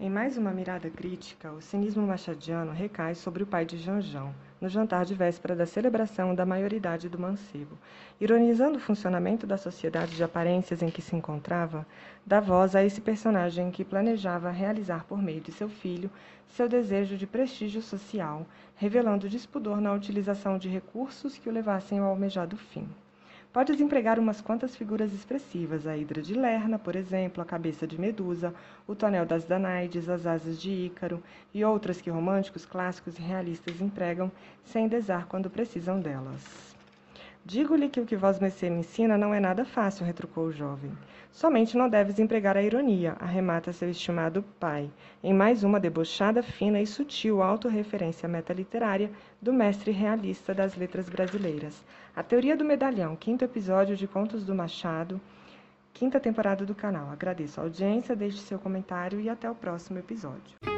Em mais uma mirada crítica, o cinismo machadiano recai sobre o pai de Janjão, no jantar de véspera da celebração da maioridade do mancebo. Ironizando o funcionamento da sociedade de aparências em que se encontrava, dá voz a esse personagem que planejava realizar por meio de seu filho seu desejo de prestígio social, revelando despudor na utilização de recursos que o levassem ao almejado fim. Podes empregar umas quantas figuras expressivas, a hidra de Lerna, por exemplo, a cabeça de Medusa, o tonel das Danaides, as asas de Ícaro e outras que românticos, clássicos e realistas empregam sem desar quando precisam delas. Digo-lhe que o que vós me ensina não é nada fácil, retrucou o jovem. Somente não deves empregar a ironia, arremata seu estimado pai, em mais uma debochada, fina e sutil autorreferência metaliterária do mestre realista das letras brasileiras. A Teoria do Medalhão, quinto episódio de Contos do Machado, quinta temporada do canal. Agradeço a audiência, deixe seu comentário e até o próximo episódio.